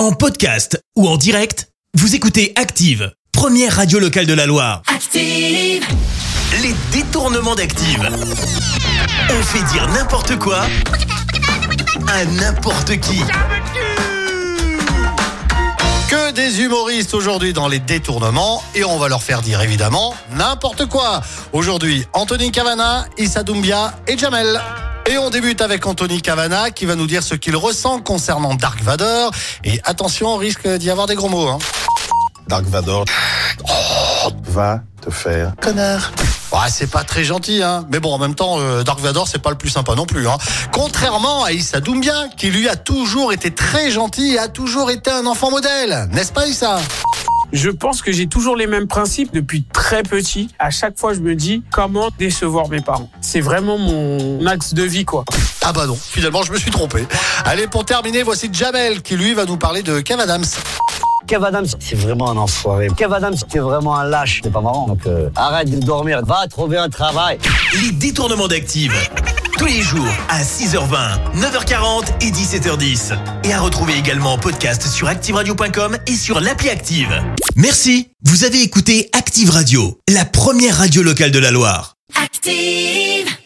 En podcast ou en direct, vous écoutez Active, première radio locale de la Loire. Active. Les détournements d'Active. On fait dire n'importe quoi à n'importe qui. Que des humoristes aujourd'hui dans les détournements et on va leur faire dire évidemment n'importe quoi. Aujourd'hui, Anthony Cavana, Issa Doumbia et Jamel. Et on débute avec Anthony Cavana qui va nous dire ce qu'il ressent concernant Dark Vador. Et attention, on risque d'y avoir des gros mots. Hein. Dark Vador va te faire connard. Ouais, c'est pas très gentil, hein. Mais bon, en même temps, euh, Dark Vador, c'est pas le plus sympa non plus, hein. Contrairement à Issa Doumbia, qui lui a toujours été très gentil et a toujours été un enfant modèle. N'est-ce pas, Issa? Je pense que j'ai toujours les mêmes principes depuis très petit. À chaque fois, je me dis comment décevoir mes parents? C'est vraiment mon axe de vie, quoi. Ah bah non, finalement, je me suis trompé. Allez, pour terminer, voici Jamel, qui lui va nous parler de Kev Adams. Kev Adams, c'est vraiment un enfoiré. Kev Adams, c'était vraiment un lâche. C'est pas marrant. Donc euh, arrête de dormir. Va trouver un travail. Les détournements d'Active. Tous les jours à 6h20, 9h40 et 17h10. Et à retrouver également en podcast sur ActiveRadio.com et sur l'appli Active. Merci. Vous avez écouté Active Radio, la première radio locale de la Loire. Active.